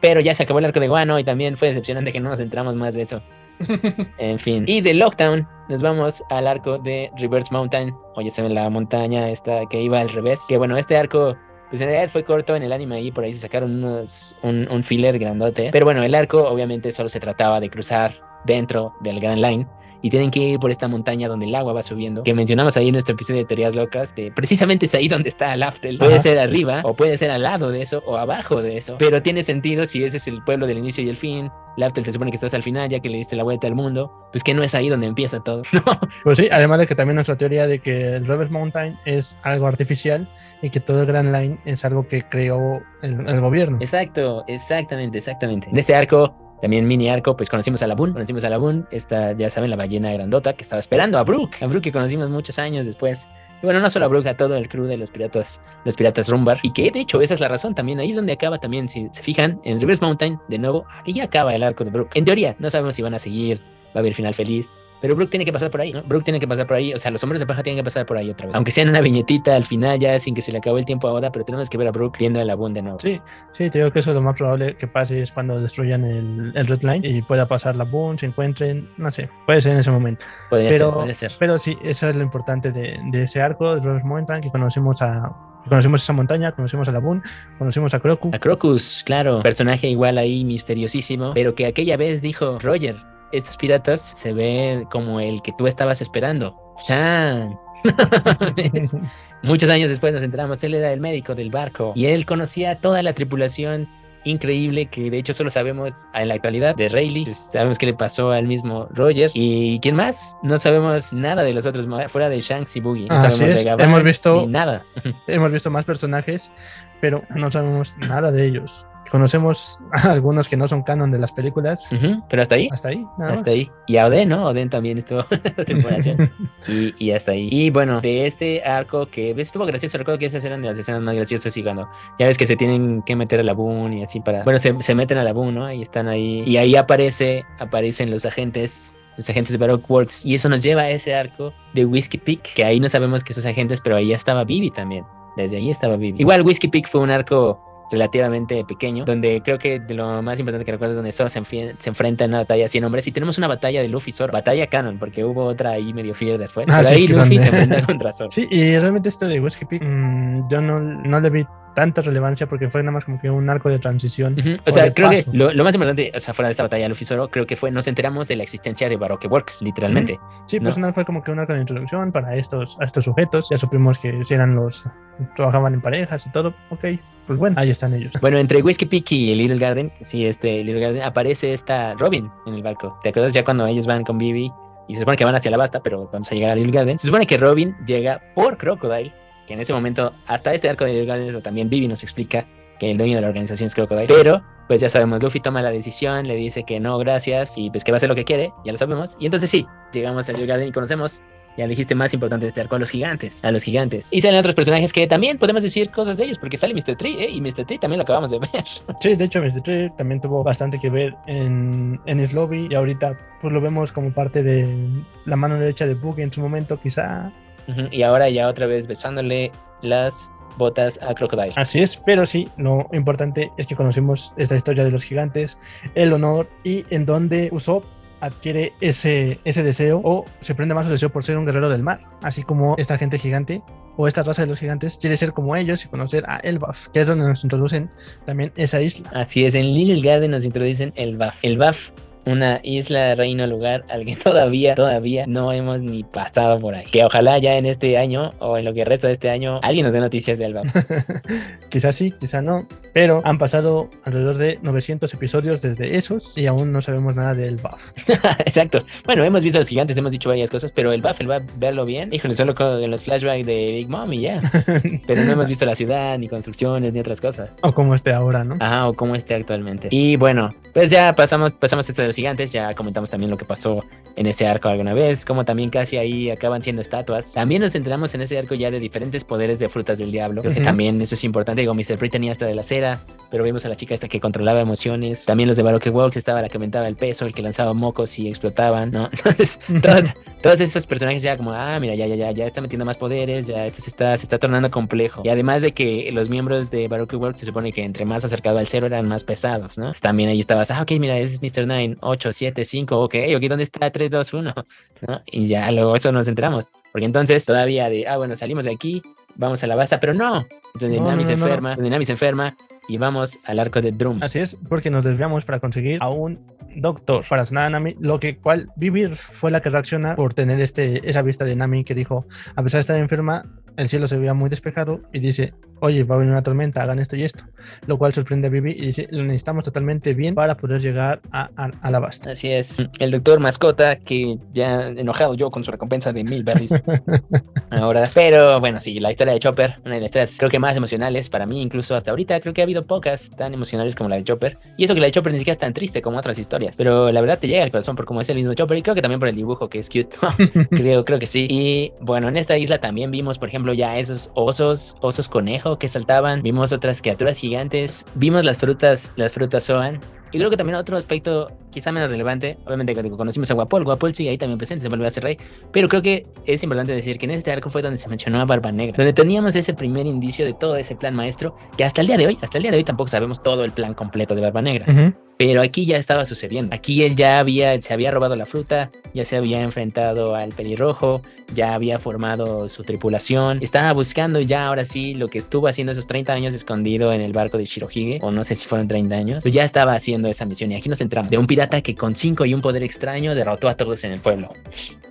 Pero ya se acabó el arco de Guano y también fue decepcionante que no nos entramos más de eso. en fin. Y de Lockdown nos vamos al arco de Reverse Mountain. Oye, se ve la montaña esta que iba al revés. Que bueno, este arco pues en realidad fue corto en el anime y por ahí se sacaron unos, un, un filler grandote. Pero bueno, el arco obviamente solo se trataba de cruzar dentro del Grand Line y tienen que ir por esta montaña donde el agua va subiendo, que mencionamos ahí en nuestro episodio de teorías locas, de precisamente es ahí donde está el Aftel. Puede ser arriba o puede ser al lado de eso o abajo de eso, pero tiene sentido si ese es el pueblo del inicio y el fin. Laftel se supone que estás al final, ya que le diste la vuelta al mundo, pues que no es ahí donde empieza todo. Pues sí, además de que también nuestra teoría de que el Reverse Mountain es algo artificial y que todo el Grand Line es algo que creó el, el gobierno. Exacto, exactamente, exactamente. En este arco también mini arco, pues conocimos a la Boon, conocimos a la Boon, esta, ya saben, la ballena grandota que estaba esperando a Brook, a Brook que conocimos muchos años después. Y bueno, no solo a Brook, a todo el crew de los piratas, los piratas Rumbar. Y que de hecho esa es la razón también, ahí es donde acaba también, si se fijan, en Reverse Mountain, de nuevo, ahí acaba el arco de Brook. En teoría, no sabemos si van a seguir, va a haber final feliz, pero Brook tiene que pasar por ahí, ¿no? Brook tiene que pasar por ahí. O sea, los hombres de paja tienen que pasar por ahí otra vez. Aunque sea en una viñetita al final, ya sin que se le acabe el tiempo ahora, pero tenemos que ver a Brook viendo el abund de nuevo. Sí, sí, te digo que eso es lo más probable que pase es cuando destruyan el, el Red Line y pueda pasar la Boon, se encuentren, no sé, puede ser en ese momento. Puede pero, ser, puede ser. Pero sí, eso es lo importante de, de ese arco, de Rose Mountain, que conocemos a, conocemos esa montaña, conocemos a la Boon, conocemos a Crocus. A Crocus, claro. Personaje igual ahí misteriosísimo, pero que aquella vez dijo Roger, estos piratas se ve como el que tú estabas esperando. ¡Chan! Muchos años después nos enteramos, él era el médico del barco y él conocía toda la tripulación increíble que de hecho solo sabemos en la actualidad de Rayleigh, pues, sabemos qué le pasó al mismo Roger y quién más, no sabemos nada de los otros fuera de Shanks y Boogie, no sabemos es, de hemos visto- nada. Hemos visto más personajes, pero no sabemos nada de ellos. Conocemos a algunos que no son canon de las películas. Ujú, Pero hasta ahí. Hasta ahí, nada Hasta más. ahí. Y a Oden, ¿no? Oden también estuvo en la tripulación. y, y hasta ahí. Y bueno, de este arco que ves, estuvo gracioso. Recuerdo que esas eran de las escenas más graciosas. Y cuando ya ves que se tienen que meter a la Boon y así para. Bueno, se, se meten a la Boon, ¿no? Y están ahí. Y ahí aparece, aparecen los agentes. Los agentes de Baroque Works. Y eso nos lleva a ese arco de Whiskey Peak. Que ahí no sabemos que esos agentes, pero ahí ya estaba Vivi también. Desde ahí estaba Vivi. Igual Whiskey Peak fue un arco relativamente pequeño, donde creo que de lo más importante que recuerdo es donde Zoro se, se enfrenta en una batalla a 100 hombres y tenemos una batalla de Luffy Zoro, batalla canon, porque hubo otra ahí medio filler después, Ah, pero sí, ahí Luffy donde- se enfrenta contra Zoro. Sí, y realmente esto de Whiskey Peak, mm, yo no, no le vi tanta relevancia porque fue nada más como que un arco de transición. Ujú, O o sea, creo que paso. lo, lo más importante, o sea, fuera de esta batalla Luffy Zoro, creo que fue, nos enteramos de la existencia de Baroque Works, literalmente. Sí, pues No. nada, fue como que un arco de introducción para estos, a estos sujetos. Ya supimos que eran los, trabajaban en parejas y todo. Ok, pues bueno, ahí están ellos. Bueno, entre Whiskey Peak y Little Garden, sí, este Little Garden, aparece esta Robin en el barco. ¿Te acuerdas ya cuando ellos van con Vivi y se supone que van hacia la basta, pero vamos a llegar a Little Garden? Se supone que Robin llega por Crocodile, que en ese momento, hasta este arco de Garden, también Vivi nos explica que el dueño de la organización es Crocodile. Pero, pues ya sabemos, Luffy toma la decisión, le dice que no, gracias, y pues que va a hacer lo que quiere, ya lo sabemos. Y entonces sí, llegamos a Little Garden y conocemos. Ya dijiste más importante este arco a los gigantes, a los gigantes. Y salen otros personajes que también podemos decir cosas de ellos, porque sale Mr. Tree, ¿eh? Y Mr. Tree también lo acabamos de ver. Sí, de hecho, Mr. Tree también tuvo bastante que ver en, en Slobby y ahorita pues lo vemos como parte de la mano derecha de Boogie en su momento, quizá. Y ahora ya otra vez besándole las botas a Crocodile. Así es, pero sí, lo importante es que conocemos esta historia de los gigantes, el honor y en donde Usopp adquiere ese, ese deseo o se prende más su deseo por ser un guerrero del mar, así como esta gente gigante o esta raza de los gigantes quiere ser como ellos y conocer a Elbaf, que es donde nos introducen también esa isla. Así es, en Little Garden nos introducen el BAF. Una isla, reino, lugar al que todavía, todavía no hemos ni pasado por ahí. Que ojalá ya en este año o en lo que resta de este año alguien nos dé noticias del BAF. quizás sí, quizás no, pero han pasado alrededor de 900 episodios desde esos y aún no sabemos nada del Elbaf. Exacto. Bueno, hemos visto a los gigantes, hemos dicho varias cosas, pero el BAF, el BAF, verlo bien, híjole, solo con los flashbacks de Big Mom y ya. Pero no hemos visto la ciudad, ni construcciones, ni otras cosas. o como este ahora, ¿no? Ajá, o como esté actualmente. Y bueno, pues ya pasamos, pasamos esto de los gigantes, ya comentamos también lo que pasó en ese arco alguna vez, como también casi ahí acaban siendo estatuas. También nos enteramos en ese arco ya de diferentes poderes de frutas del diablo, creo que también eso es importante, digo, Mr. Tenía hasta de la cera, pero vimos a la chica esta que controlaba emociones, también los de Baroque Walks estaba la que aumentaba el peso, el que lanzaba mocos y explotaban, ¿no? Entonces, todos, todos esos personajes ya como, ah, mira, ya, ya, ya, ya está metiendo más poderes, ya esto se está, se está tornando complejo. Y además de que los miembros de Baroque World se supone que entre más acercado al cero eran más pesados, ¿no? también ahí estabas, ah, ok, mira, es Mr. 9, 8, 7, 5, ok, ok, ¿dónde está 3, 2, 1? ¿No? Y ya luego eso nos enteramos. Porque entonces todavía de, ah, bueno, salimos de aquí, vamos a la basta, pero no. Entonces Nami se enferma, no. Nami se enferma y vamos al arco de Drum. Así es, porque nos desviamos para conseguir a un doctor para Nami, lo que cual Vivir fue la que reacciona por tener este, esa vista de Nami que dijo, a pesar de estar enferma, el cielo se veía muy despejado y dice, oye, va a venir una tormenta, hagan esto y esto. Lo cual sorprende a Vivi y dice, lo necesitamos totalmente bien para poder llegar a, a, a, la basta. Así es. El doctor mascota, que ya enojado yo con su recompensa de mil berries. Ahora, pero bueno, sí, la historia de Chopper, una de las historias creo que más emocionales para mí, incluso hasta ahorita, creo que ha habido pocas tan emocionales como la de Chopper. Y eso que la de Chopper ni siquiera es tan triste como otras historias. Pero la verdad te llega al corazón por cómo es el mismo Chopper y creo que también por el dibujo que es cute. creo, creo que sí. Y bueno, en esta isla también vimos, por ejemplo, ya esos osos, osos conejo que saltaban. Vimos otras criaturas gigantes. Vimos las frutas, las frutas Zoan. Y creo que también otro aspecto quizá menos relevante, obviamente cuando conocimos a Guapol, Guapol sigue ahí también presente, se volvió a ser rey, pero creo que es importante decir que en este arco fue donde se mencionó a Barba Negra, donde teníamos ese primer indicio de todo ese plan maestro, que hasta el día de hoy, hasta el día de hoy tampoco sabemos todo el plan completo de Barba Negra. Uh -huh. Pero aquí ya estaba sucediendo. Aquí él ya había, se había robado la fruta, ya se había enfrentado al pelirrojo, ya había formado su tripulación, estaba buscando ya ahora sí lo que estuvo haciendo esos 30 años escondido en el barco de Shirohige, o no sé si fueron 30 años, pero ya estaba haciendo esa misión. Y aquí nos entramos de un pirata que con 5 y un poder extraño derrotó a todos en el pueblo.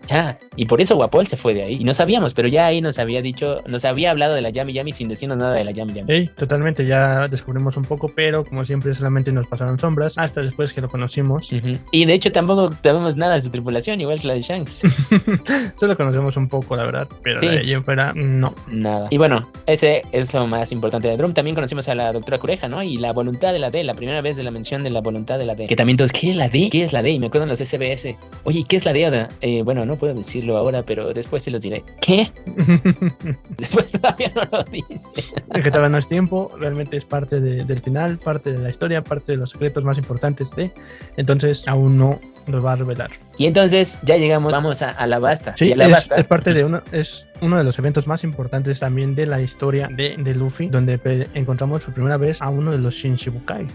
Ya, y por eso Guapol se fue de ahí. Y no sabíamos, pero ya ahí nos había dicho, nos había hablado de la Yami Yami sin decirnos nada de la Yami Yami. Hey, totalmente, ya descubrimos un poco, pero como siempre solamente nos pasaron sombras hasta después que lo conocimos. Uh -huh. Y de hecho tampoco sabemos nada de su tripulación, igual que la de Shanks. Solo conocemos un poco, la verdad, pero sí. de en fuera, no. Nada. Y bueno, ese es lo más importante de Drum. También conocimos a la doctora Cureja, ¿no? Y la voluntad de la D, la primera vez de la mención de la voluntad de la D. Que también todos, ¿qué es la D? ¿Qué es la D? Y me acuerdo en los SBS. Oye, ¿qué es la D? Eh, bueno, no puedo decirlo ahora, pero después se los diré. ¿Qué? después todavía no lo dice. Es que todavía no es tiempo, realmente es parte de, del final, parte de la historia, parte de los secretos más importantes de. Entonces, aún no nos va a revelar. Y entonces ya llegamos, vamos a, a la basta. Sí, a la es, basta. es, parte de uno, es uno de los eventos más importantes también de la historia de, de Luffy, donde encontramos por primera vez a uno de los Shinshibukai.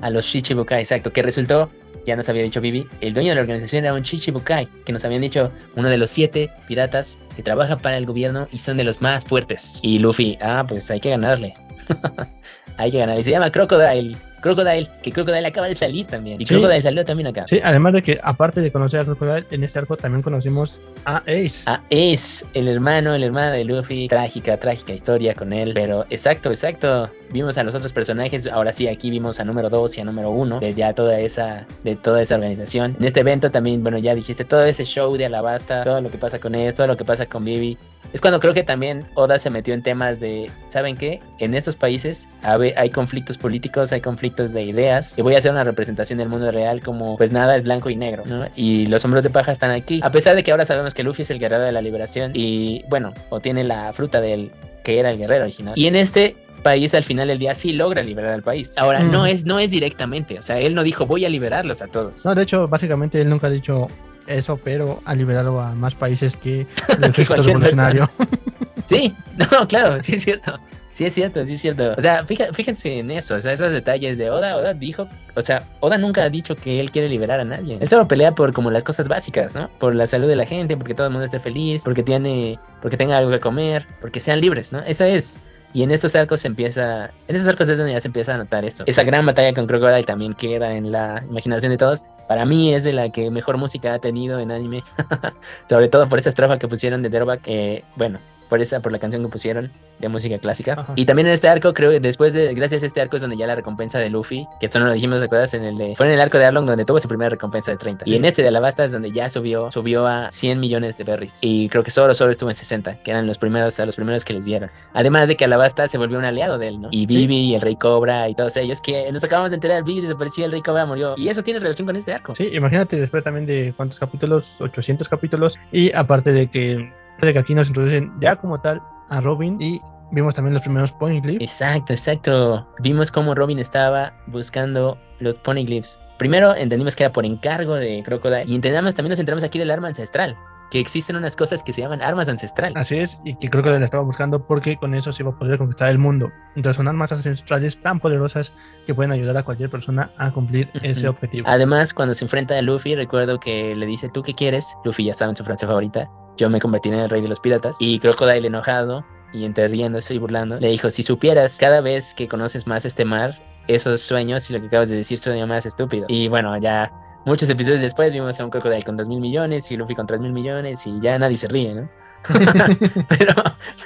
A los Shichibukai, exacto, que resultó ya nos había dicho Vivi, el dueño de la organización era un Chichibukai, que nos habían dicho uno de los siete piratas que trabaja para el gobierno y son de los más fuertes. Y Luffy, ah, pues hay que ganarle. hay que ganarle. Se llama Crocodile. Crocodile, que Crocodile acaba de salir también. Y sí. Crocodile salió también acá. Sí, además de que, aparte de conocer a Crocodile, en este arco también conocimos a Ace. A Ace, el hermano, el hermano de Luffy. Trágica, trágica historia con él. Pero exacto, exacto. Vimos a los otros personajes. Ahora sí, aquí vimos a número 2 y a número 1 de toda esa, de toda esa organización. En este evento también, bueno, ya dijiste todo ese show de Alabasta, todo lo que pasa con Ace, todo lo que pasa con Vivi. Es cuando creo que también Oda se metió en temas de, ¿saben qué? En estos países hay conflictos políticos, hay conflictos de ideas. Y voy a hacer una representación del mundo real como, pues nada es blanco y negro, ¿no? Y los hombros de paja están aquí. A pesar de que ahora sabemos que Luffy es el guerrero de la liberación y, bueno, o tiene la fruta del que era el guerrero original. Y en este país al final del día sí logra liberar al país. Ahora, mm. no, es, no es directamente, o sea, él no dijo voy a liberarlos a todos. No, de hecho, básicamente él nunca ha dicho eso, pero ha liberado a más países que el ejército revolucionario. sí, no, claro, sí es cierto. Sí es cierto, sí es cierto. O sea, fíjense, fíjense en eso, o sea, esos detalles de Oda. Oda dijo, o sea, Oda nunca ha dicho que él quiere liberar a nadie. Él solo pelea por como las cosas básicas, ¿no? Por la salud de la gente, porque todo el mundo esté feliz, porque tiene, porque tenga algo que comer, porque sean libres, ¿no? Eso es. Y en estos arcos se empieza, en estos arcos es donde ya se empieza a notar esto. Esa gran batalla con Crocodile también queda en la imaginación de todos. Para mí es de la que mejor música ha tenido en anime. Sobre todo por esa estrofa que pusieron de Derback. Eh, bueno, por esa, por la canción que pusieron de música clásica. Ajá. Y también en este arco, creo que después de, gracias a este arco es donde ya la recompensa de Luffy, que esto no lo dijimos, ¿recuerdas? En el de, fue en el arco de Arlong donde tuvo su primera recompensa de 30. Y en este de Alabasta es donde ya subió, subió a 100 millones de berries. Y creo que Zoro solo estuvo en 60, que eran los primeros, a los primeros que les dieron. Además de que Alabasta se volvió un aliado de él, ¿no? Y Vivi y el Rey Cobra y todos ellos, que nos acabamos de enterar, Vivi desapareció, el Rey Cobra murió. Y eso tiene relación con este arco. Sí, imagínate después también de cuántos capítulos, 800 capítulos, y aparte de que, de que aquí nos introducen ya como tal a Robin y vimos también los primeros point clips. Exacto, exacto. Vimos cómo Robin estaba buscando los poneglyphs. Primero entendimos que era por encargo de Crocodile y entendamos, también nos enteramos aquí del arma ancestral, que existen unas cosas que se llaman armas ancestral. Así es, y que creo que la estaba buscando porque con eso se iba a poder conquistar el mundo. Entonces son armas ancestrales tan poderosas que pueden ayudar a cualquier persona a cumplir ese Ujú. objetivo. Además, cuando se enfrenta a Luffy, recuerdo que le dice, ¿tú qué quieres? Luffy ya sabe en su frase favorita, yo me convertiré en el rey de los piratas. Y Crocodile enojado y entre riéndose y burlando, le dijo, si supieras cada vez que conoces más este mar, esos sueños y lo que acabas de decir suena más estúpido. Y bueno, ya muchos episodios después vimos a un Crocodile con 2 mil millones y Luffy con 3 mil millones y ya nadie se ríe, ¿no? pero,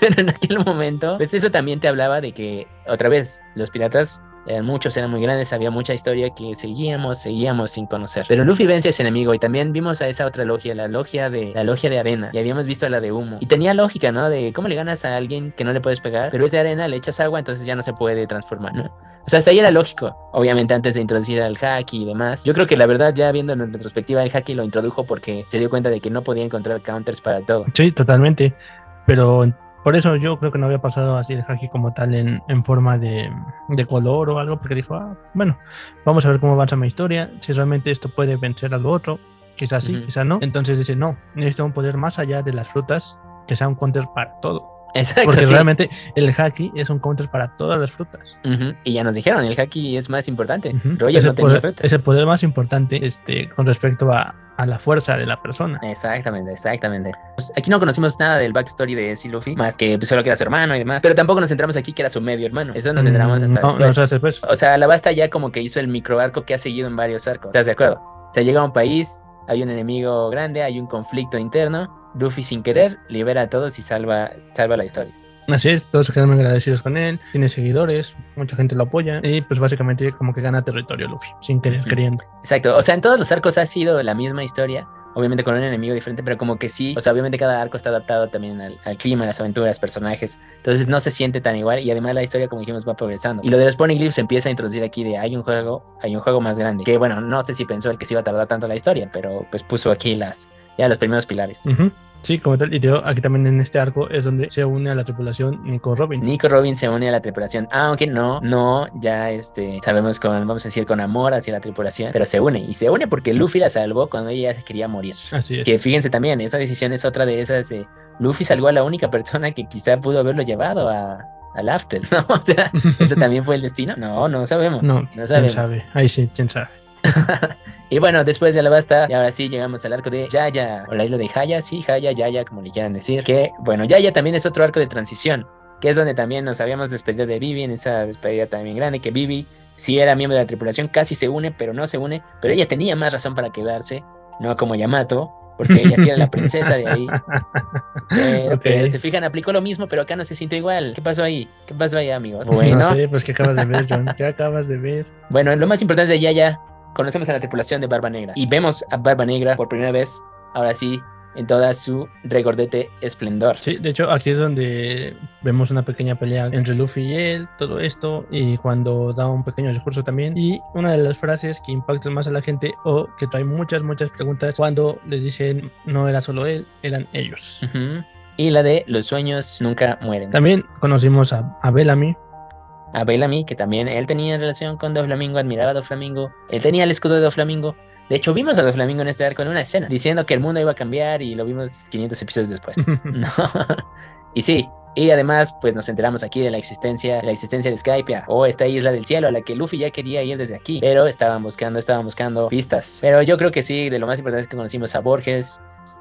pero en aquel momento, pues eso también te hablaba de que, otra vez, los piratas eran muchos, eran muy grandes, había mucha historia que seguíamos, seguíamos sin conocer. Pero Luffy vence a ese enemigo y también vimos a esa otra logia, la logia de la logia de arena, y habíamos visto la de humo. Y tenía lógica, ¿no? De cómo le ganas a alguien que no le puedes pegar, pero es de arena, le echas agua, entonces ya no se puede transformar, ¿no? O sea, hasta ahí era lógico. Obviamente antes de introducir al Haki y demás. Yo creo que la verdad, ya viendo en retrospectiva, el Haki lo introdujo porque se dio cuenta de que no podía encontrar counters para todo. Sí, totalmente. Pero por eso yo creo que no había pasado así el haki como tal en, en forma de, de color o algo, porque dijo, ah, bueno, vamos a ver cómo avanza mi historia, si realmente esto puede vencer a lo otro, quizás sí, Ujú. quizás no. Entonces dice, no, necesito un poder más allá de las frutas que sea un counter para todo. Exacto. Porque sí. realmente el haki es un counter para todas las frutas. Y ya nos dijeron, el Haki es más importante. Ujú. Roger es, no el tenía poder, es el poder más importante este, con respecto a, a la fuerza de la persona. Exactamente, exactamente. Pues, aquí no conocimos nada del backstory de Sea Luffy, más que pues, solo que era su hermano y demás. Pero tampoco nos centramos aquí que era su medio hermano. Eso nos centramos hasta Mm, no, después. no, después. O sea, la basta ya como que hizo el microarco que ha seguido en varios arcos. ¿Estás de acuerdo? O sea, llega a un país, hay un enemigo grande, hay un conflicto interno. Luffy sin querer libera a todos y salva, salva la historia. Así es, todos se quedan muy agradecidos con él, tiene seguidores, mucha gente lo apoya y pues básicamente como que gana territorio Luffy, sin querer, queriendo. Exacto. O sea, en todos los arcos ha sido la misma historia. Obviamente con un enemigo diferente, pero como que sí. O sea, obviamente cada arco está adaptado también al, al clima, las aventuras, personajes. Entonces no se siente tan igual. Y además la historia, como dijimos, va progresando. Y lo de los Poneglyphs se empieza a introducir aquí de hay un juego, hay un juego más grande. Que bueno, no sé si pensó el que se iba a tardar tanto la historia, pero pues puso aquí las ya los primeros pilares. Sí, como tal, y digo, aquí también en este arco es donde se une a la tripulación Nico Robin. Nico Robin se une a la tripulación, aunque no, no, ya este, sabemos con, vamos a decir, con amor hacia la tripulación, pero se une, y se une porque Luffy la salvó cuando ella se quería morir. Así es. Que fíjense también, esa decisión es otra de esas de Luffy salvó a la única persona que quizá pudo haberlo llevado a, al after, ¿no? O sea, ¿eso también fue el destino? No, no sabemos. No, No quién sabemos. sabe. Ahí sí, quién sabe. y bueno, después de Alabasta, y ahora sí llegamos al arco de Yaya, o la isla de Haya, sí, Haya, Yaya, como le quieran decir. Que, bueno, Yaya también es otro arco de transición, que es donde también nos habíamos despedido de Vivi, en esa despedida también grande, que Vivi sí era miembro de la tripulación, casi se une, pero no se une, pero ella tenía más razón para quedarse, no como Yamato, porque ella sí era la princesa de ahí. Pero se fijan, aplicó lo mismo, pero acá no se sintió igual. ¿Qué pasó ahí? ¿Qué pasó ahí, amigos? Bueno, No sé, pues ¿qué acabas de ver, John? ¿Qué acabas de ver? bueno, lo más importante de Yaya, conocemos a la tripulación de Barba Negra y vemos a Barba Negra por primera vez, ahora sí, en toda su regordete esplendor. Sí, de hecho, aquí es donde vemos una pequeña pelea entre Luffy y él, todo esto, y cuando da un pequeño discurso también. Y una de las frases que impactan más a la gente o que trae muchas, muchas preguntas cuando le dicen no era solo él, eran ellos. Ujú. Y la de los sueños nunca mueren. También conocimos a, a Bellamy, A Bellamy, que también él tenía relación con Doflamingo, admiraba a Doflamingo, él tenía el escudo de Doflamingo. De hecho, vimos a Doflamingo en este arco en una escena, diciendo que el mundo iba a cambiar y lo vimos 500 episodios después. No. y sí, y además, pues nos enteramos aquí de la existencia, de la existencia de Skypiea o esta isla del cielo a la que Luffy ya quería ir desde aquí, pero estaban buscando, estaban buscando pistas. Pero yo creo que sí, de lo más importante es que conocimos a Borges,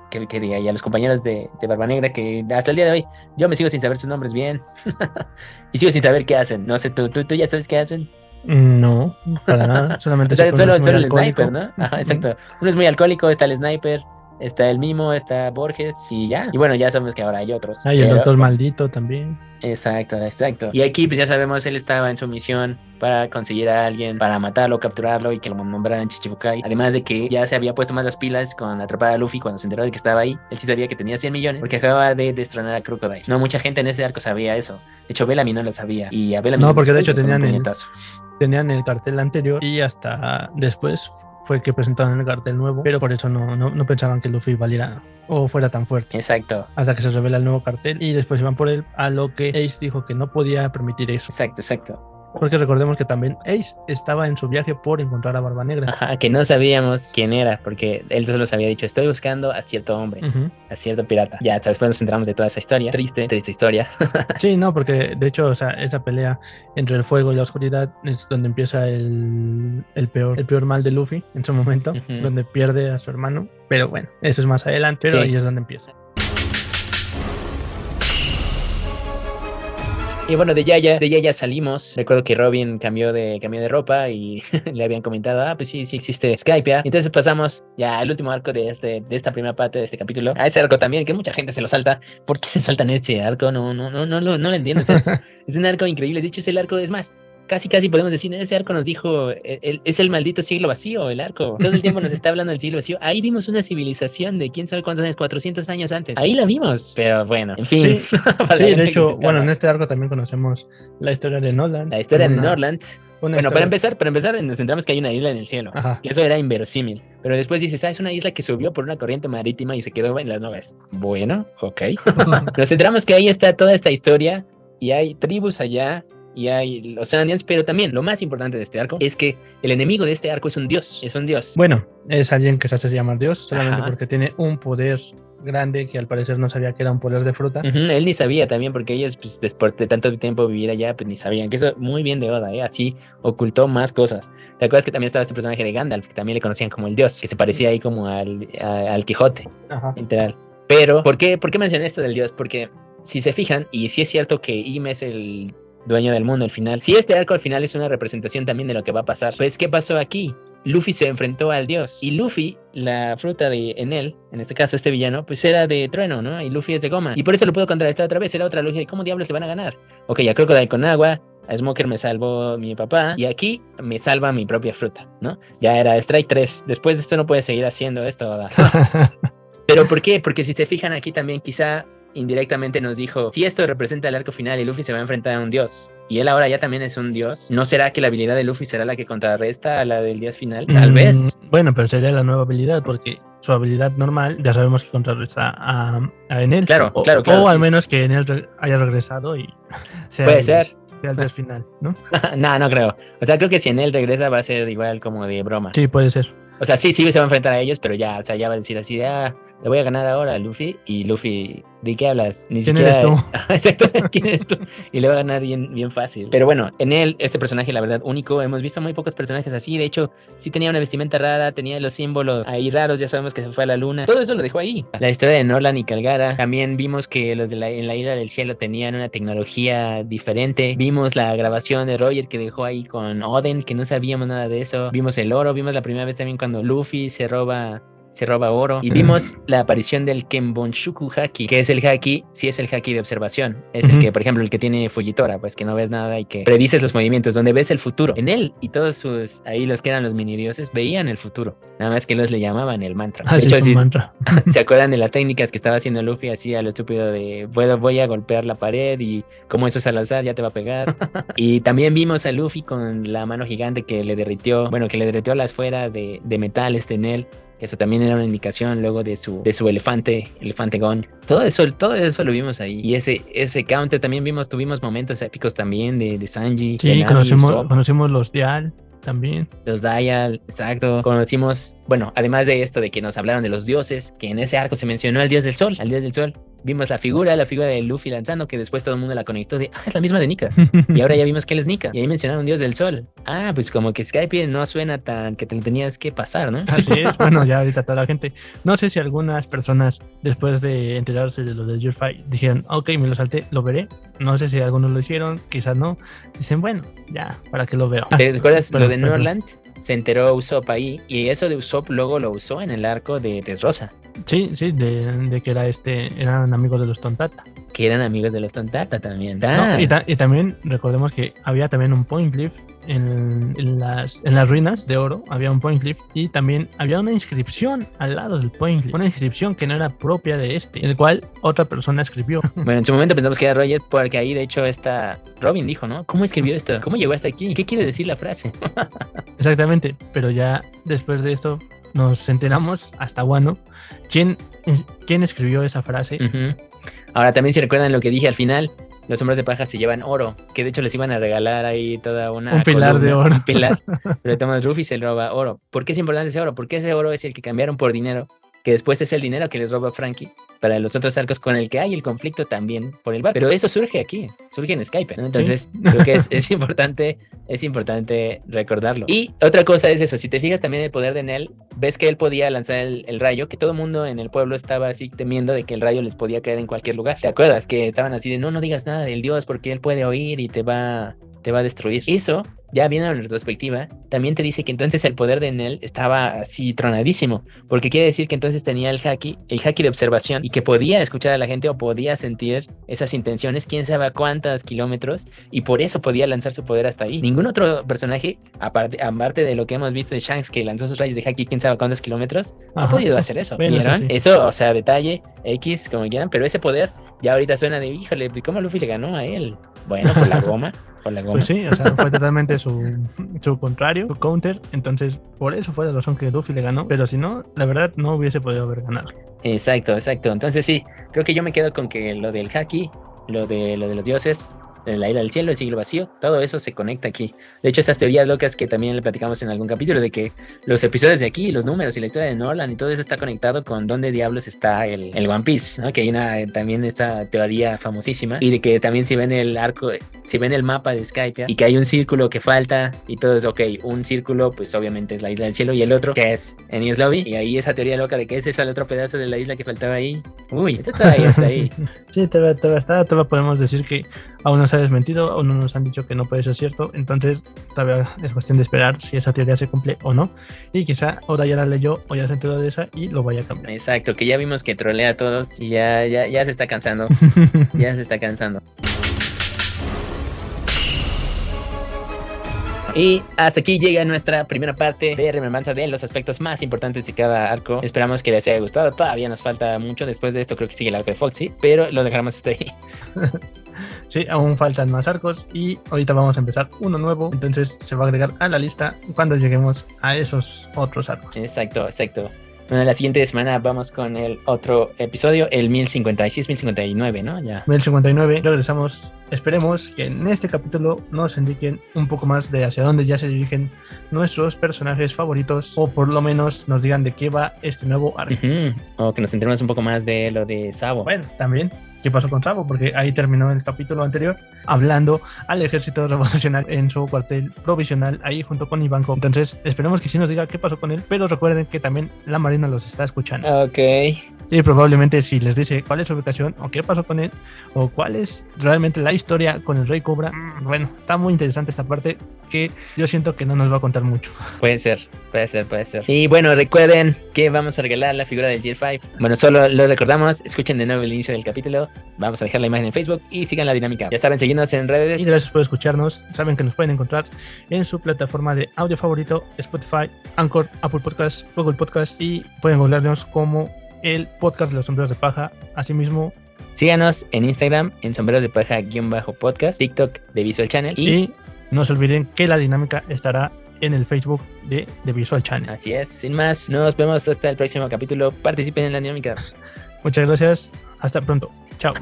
que, que diga, y a los compañeros de, de Barba Negra, que hasta el día de hoy yo me sigo sin saber sus nombres bien y sigo sin saber qué hacen. No sé, tú, tú, tú ya sabes qué hacen. no, para nada, solamente O sea, solo, el alcohólico. sniper, ¿no? Ajá, exacto. Uno es muy alcohólico, está el sniper, está el Mimo, está Borges y ya. Y bueno, ya sabemos que ahora hay otros. Hay el Doctor Maldito también. Exacto, exacto. Y aquí pues ya sabemos, él estaba en su misión para conseguir a alguien, para matarlo, capturarlo y que lo nombraran Chichibukai. Además de que ya se había puesto más las pilas con atrapar a Luffy cuando se enteró de que estaba ahí. Él sí sabía que tenía 100 millones porque acababa de destronar a Crocodile. No mucha gente en ese arco sabía eso. De hecho, Bellamy no lo sabía. Y a Bellamy No, porque de hecho tenían el, tenían el cartel anterior y hasta después fue que presentaron el cartel nuevo, pero por eso no, no, no pensaban que Luffy valiera o fuera tan fuerte. Exacto. Hasta que se revela el nuevo cartel y después iban por él, a lo que Ace dijo que no podía permitir eso. Exacto, exacto. Porque recordemos que también Ace estaba en su viaje por encontrar a Barba Negra. Ajá, que no sabíamos quién era, porque él solo nos había dicho, estoy buscando a cierto hombre, a cierto pirata. Ya, hasta después nos enteramos de toda esa historia. Triste, triste historia. sí, no, porque de hecho, o sea, esa pelea entre el fuego y la oscuridad es donde empieza el, el peor, el peor mal de Luffy en su momento, donde pierde a su hermano. Pero bueno, eso es más adelante, pero ahí es donde empieza. Y bueno, de Yaya, de Yaya salimos. Recuerdo que Robin cambió de, cambió de ropa y le habían comentado, ah, pues sí, sí existe Skype. ¿ya? Entonces pasamos ya al último arco de, este, de esta primera parte de este capítulo. A ese arco también, que mucha gente se lo salta. ¿Por qué se saltan ese arco? No, no, no, no, no, no lo entiendo. Es, es un arco increíble. De hecho, es el arco, es más, casi casi podemos decir, ese arco nos dijo, e, es el maldito siglo vacío, el arco. Todo el tiempo nos está hablando del siglo vacío. Ahí vimos una civilización de quién sabe cuántos años, 400 años antes. Ahí la vimos. Pero bueno, en fin. Sí, de hecho, bueno, en este arco también conocemos la historia de Norland. La historia de Norland. Bueno, para empezar, para empezar, nos centramos que hay una isla en el cielo. Que eso era inverosímil. Pero después dices, ah, es una isla que subió por una corriente marítima y se quedó en las nubes. Bueno, ok. nos centramos que ahí está toda esta historia y hay tribus allá y hay los Andians, pero también lo más importante de este arco es que el enemigo de este arco es un dios, es un dios. Bueno, es alguien que se hace llamar dios solamente porque tiene un poder grande que al parecer no sabía que era un poder de fruta. Él ni sabía también porque ellos pues, después de tanto tiempo vivir allá pues ni sabían que eso muy bien de Oda, ¿eh? así ocultó más cosas. ¿Te acuerdas que también estaba este personaje de Gandalf que también le conocían como el dios, que se parecía ahí como al, al Quijote, literal. Pero, ¿por qué, ¿por qué mencioné esto del dios? Porque si se fijan, y si es cierto que Ym es el dueño del mundo al final. Si este arco al final es una representación también de lo que va a pasar, pues ¿qué pasó aquí? Luffy se enfrentó al dios y Luffy, la fruta de Enel, en este caso este villano, pues era de trueno, ¿no? Y Luffy es de goma. Y por eso lo puedo contrarrestar otra vez. Era otra lógica de cómo diablos le van a ganar. Ok, a Crocodile con agua, a Smoker me salvó mi papá y aquí me salva mi propia fruta, ¿no? Ya era Strike 3. Después de esto no puede seguir haciendo esto. Pero ¿por qué? Porque si se fijan aquí también quizá indirectamente nos dijo, si esto representa el arco final y Luffy se va a enfrentar a un dios, y él ahora ya también es un dios, ¿no será que la habilidad de Luffy será la que contrarresta a la del dios final? Tal mm, vez. Bueno, pero sería la nueva habilidad, porque su habilidad normal ya sabemos que contrarresta a, a Enel. Claro, o, claro, claro. O al menos que Enel haya regresado y Puede ser. el dios final, ¿no? no, no creo. O sea, creo que si Enel regresa va a ser igual como de broma. Sí, puede ser. O sea, sí, sí se va a enfrentar a ellos, pero ya, o sea, ya va a decir así de, ah, le voy a ganar ahora a Luffy y Luffy, ¿de qué hablas? Ni ¿Quién eres tú? Exacto, ¿quién eres tú? Y le va a ganar bien, bien fácil. Pero bueno, en él, este personaje, la verdad, único, hemos visto muy pocos personajes así. De hecho, sí tenía una vestimenta rara, tenía los símbolos ahí raros, ya sabemos que se fue a la luna. Todo eso lo dejó ahí. La historia de Norland y Calgara. También vimos que los de la, en la isla del cielo tenían una tecnología diferente. Vimos la grabación de Roger que dejó ahí con Oden, que no sabíamos nada de eso. Vimos el oro, vimos la primera vez también cuando Luffy se roba se roba oro. Y vimos la aparición del Kenbonshuku Haki, que es el haki, sí es el haki de observación. Es el que, por ejemplo, el que tiene Fujitora, pues que no ves nada y que predices los movimientos, donde ves el futuro. En él y todos sus, ahí los que eran los mini dioses, veían el futuro. Nada más que los le llamaban el mantra. Ah, mantra. ¿Se acuerdan de las técnicas que estaba haciendo Luffy así a lo estúpido de voy a golpear la pared y como eso es al azar ya te va a pegar? y también vimos a Luffy con la mano gigante que le derritió, bueno, que le derritió la esfera de, de metal este en él eso también era una indicación luego de su, de su elefante, elefante Gon. Todo eso, todo eso lo vimos ahí. Y ese, ese counter también vimos, tuvimos momentos épicos también de, de Sanji. Sí, conocimos, conocimos los Dial también. Los Dial, exacto. Conocimos, bueno, además de esto de que nos hablaron de los dioses, que en ese arco se mencionó al dios del sol, al dios del sol vimos la figura, la figura de Luffy lanzando, que después todo el mundo la conectó de, ah, es la misma de Nika. y ahora ya vimos que él es Nika. Y ahí mencionaron Dios del Sol. Ah, pues como que Skype no suena tan que te lo tenías que pasar, ¿no? Así es. Bueno, ya ahorita toda la gente. No sé si algunas personas, después de enterarse de lo de Your Fight, dijeron, ok, me lo salté, lo veré. No sé si algunos lo hicieron, quizás no. Dicen, bueno, ya, para que lo veo. ¿Te acuerdas lo de Norland? Se enteró Usopp ahí y eso de Usopp luego lo usó en el arco de Rosa Sí, sí, de, de que era este, eran amigos de los Tontata. Que eran amigos de los Tontata también. No, y, ta- y también recordemos que había también un Point Cliff en, en las, en las ruinas de oro, había un Point Cliff y también había una inscripción al lado del Point Cliff, una inscripción que no era propia de este, el cual otra persona escribió. Bueno, en su momento pensamos que era Roger, porque ahí de hecho esta Robin dijo, ¿no? ¿Cómo escribió esto? ¿Cómo llegó hasta aquí? ¿Qué quiere decir la frase? Exactamente, pero ya después de esto nos enteramos hasta Guano quién, quién escribió esa frase. Ahora también si recuerdan lo que dije al final, los hombres de paja se llevan oro, que de hecho les iban a regalar ahí toda una... Un pilar de oro. Un pilar, pero Thomas Ruffy se roba oro. ¿Por qué es importante ese oro? Porque ese oro es el que cambiaron por dinero, que después es el dinero que les roba Frankie para los otros arcos con el que hay el conflicto también por el bar. Pero eso surge aquí, surge en Skype, ¿no? Entonces creo que es, es importante, es importante recordarlo. Y otra cosa es eso, si te fijas también el poder de Nell, ves que él podía lanzar el, el rayo, que todo el mundo en el pueblo estaba así temiendo de que el rayo les podía caer en cualquier lugar. ¿Te acuerdas? Que estaban así de no, no digas nada del dios porque él puede oír y te va, te va a destruir. Eso, ya viendo en retrospectiva, también te dice que entonces el poder de Nell estaba así tronadísimo, porque quiere decir que entonces tenía el haki, el haki de observación y que podía escuchar a la gente o podía sentir esas intenciones, quién sabe a cuántos kilómetros, y por eso podía lanzar su poder hasta ahí. Ningún otro personaje, aparte, aparte de lo que hemos visto de Shanks, que lanzó sus rayos de haki, quién sabe a cuántos kilómetros, ha Ajá. podido hacer eso. Eso sí. Eso, o sea, detalle, X, como quieran, pero ese poder ya ahorita suena de, híjole, pues, ¿cómo Luffy le ganó a él? Bueno, por la goma, la goma. Pues sí, o sea, fue totalmente su, su contrario, su counter. Entonces, por eso fue la razón que Luffy le ganó. Pero si no, la verdad, no hubiese podido haber ganado. Exacto, exacto. Entonces sí, creo que yo me quedo con que lo del haki, lo de lo de los dioses, la isla del cielo, el siglo vacío, todo eso se conecta aquí. De hecho, esas teorías locas que también le platicamos en algún capítulo de que los episodios de aquí, los números y la historia de Norland y todo eso está conectado con dónde diablos está el, el One Piece. Que hay una también esta teoría famosísima y de que también si ven el arco, si ven el mapa de Skype y que hay un círculo que falta y todo es ok, un círculo pues obviamente es la isla del cielo y el otro que es en Lobby y ahí esa teoría loca de que ese es el otro pedazo de la isla que faltaba ahí. Uy, eso todavía está ahí. Sí, todavía, todavía está, todavía podemos decir que aún no se ha desmentido, aún no nos han dicho que no puede ser cierto, entonces todavía es cuestión de esperar si esa teoría se cumple o no, y quizá ahora ya la leyó o ya se enteró de esa y lo vaya a cambiar. Exacto, que ya vimos que trolea a todos y ya, ya, ya se está cansando. Ya se está cansando. Y hasta aquí llega nuestra primera parte de remembranza de los aspectos más importantes de cada arco. Esperamos que les haya gustado. Todavía nos falta mucho. Después de esto creo que sigue el arco de Foxy, pero lo dejaremos hasta ahí. Sí, aún faltan más arcos y ahorita vamos a empezar uno nuevo, entonces se va a agregar a la lista cuando lleguemos a esos otros arcos. Exacto, exacto. Bueno, la siguiente semana vamos con el otro episodio, el 1056, 1059, ¿no? Ya. 1059, regresamos. Esperemos que en este capítulo nos indiquen un poco más de hacia dónde ya se dirigen nuestros personajes favoritos o por lo menos nos digan de qué va este nuevo arco. Ujú. O que nos enteremos un poco más de lo de Sabo. Bueno, también qué pasó con Sabo, porque ahí terminó el capítulo anterior hablando al ejército revolucionario en su cuartel provisional ahí junto con Ivanko. Entonces, esperemos que sí nos diga qué pasó con él, pero recuerden que también la Marina los está escuchando. Ok. Y probablemente si les dice cuál es su ubicación o qué pasó con él o cuál es realmente la historia con el Rey Cobra, mm, bueno, está muy interesante esta parte que yo siento que no nos va a contar mucho. Puede ser, puede ser, puede ser. Y bueno, recuerden que vamos a regalar la figura del Gear 5. Bueno, solo lo recordamos, escuchen de nuevo el inicio del capítulo. Vamos a dejar la imagen en Facebook y sigan la dinámica. Ya saben, seguirnos en redes. Y gracias por escucharnos. Saben que nos pueden encontrar en su plataforma de audio favorito, Spotify, Anchor, Apple Podcasts, Google Podcasts y pueden encontrarnos como el podcast de los sombreros de paja. Asimismo, Síganos en Instagram, en sombreros de paja-podcast, TikTok de Visual Channel. Y, y no se olviden que la dinámica estará en el Facebook de The Visual Channel. así es, sin más, nos vemos hasta el próximo capítulo. Participen en la dinámica. Muchas gracias. Hasta pronto. Chao.